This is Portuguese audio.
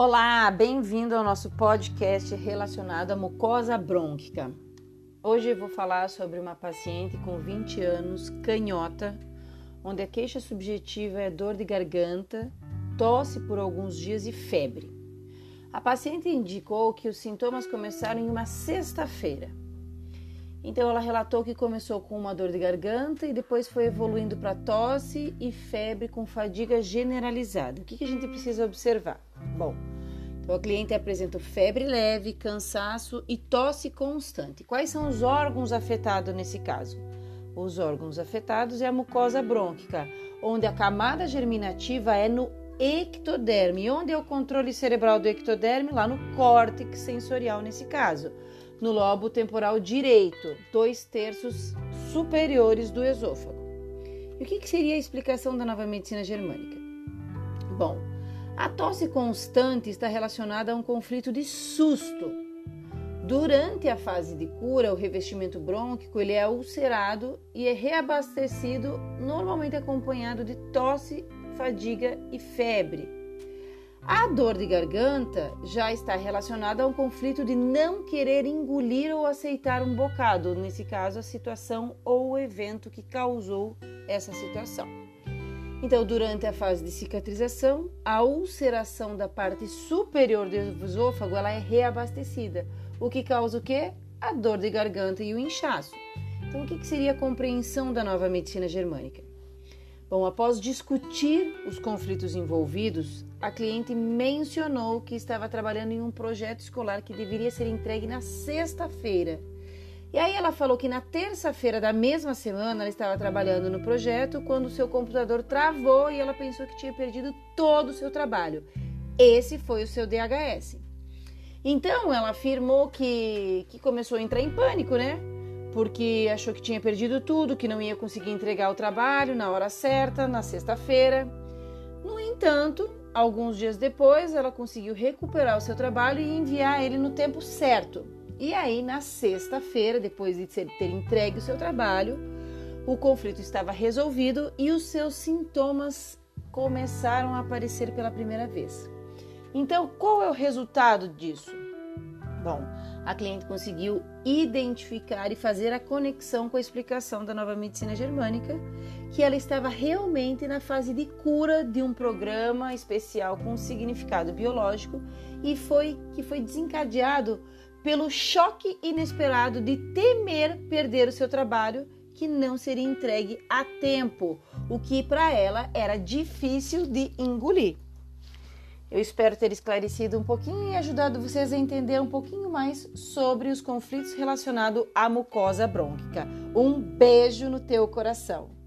Olá, bem-vindo ao nosso podcast relacionado à mucosa brônquica. Hoje eu vou falar sobre uma paciente com 20 anos, canhota, onde a queixa subjetiva é dor de garganta, tosse por alguns dias e febre. A paciente indicou que os sintomas começaram em uma sexta-feira. Então ela relatou que começou com uma dor de garganta e depois foi evoluindo para tosse e febre com fadiga generalizada. O que, que a gente precisa observar? Bom, então a cliente apresentou febre leve, cansaço e tosse constante. Quais são os órgãos afetados nesse caso? Os órgãos afetados é a mucosa brônquica, onde a camada germinativa é no ectoderme. Onde é o controle cerebral do ectoderme? Lá no córtex sensorial, nesse caso. No lobo temporal direito, dois terços superiores do esôfago. E o que, que seria a explicação da nova medicina germânica? Bom, a tosse constante está relacionada a um conflito de susto. Durante a fase de cura, o revestimento brônquico ele é ulcerado e é reabastecido, normalmente acompanhado de tosse, fadiga e febre. A dor de garganta já está relacionada a um conflito de não querer engolir ou aceitar um bocado, nesse caso, a situação ou o evento que causou essa situação. Então, durante a fase de cicatrização, a ulceração da parte superior do esôfago ela é reabastecida, o que causa o quê? A dor de garganta e o inchaço. Então, o que seria a compreensão da nova medicina germânica? Bom, após discutir os conflitos envolvidos, a cliente mencionou que estava trabalhando em um projeto escolar que deveria ser entregue na sexta-feira e aí ela falou que na terça-feira da mesma semana ela estava trabalhando no projeto quando seu computador travou e ela pensou que tinha perdido todo o seu trabalho. Esse foi o seu DHS. Então ela afirmou que, que começou a entrar em pânico, né? Porque achou que tinha perdido tudo, que não ia conseguir entregar o trabalho na hora certa, na sexta-feira. No entanto, alguns dias depois, ela conseguiu recuperar o seu trabalho e enviar ele no tempo certo. E aí, na sexta-feira, depois de ter entregue o seu trabalho, o conflito estava resolvido e os seus sintomas começaram a aparecer pela primeira vez. Então, qual é o resultado disso? Bom, a cliente conseguiu identificar e fazer a conexão com a explicação da nova medicina germânica, que ela estava realmente na fase de cura de um programa especial com significado biológico e foi que foi desencadeado pelo choque inesperado de temer perder o seu trabalho que não seria entregue a tempo, o que para ela era difícil de engolir. Eu espero ter esclarecido um pouquinho e ajudado vocês a entender um pouquinho mais sobre os conflitos relacionados à mucosa brônquica. Um beijo no teu coração.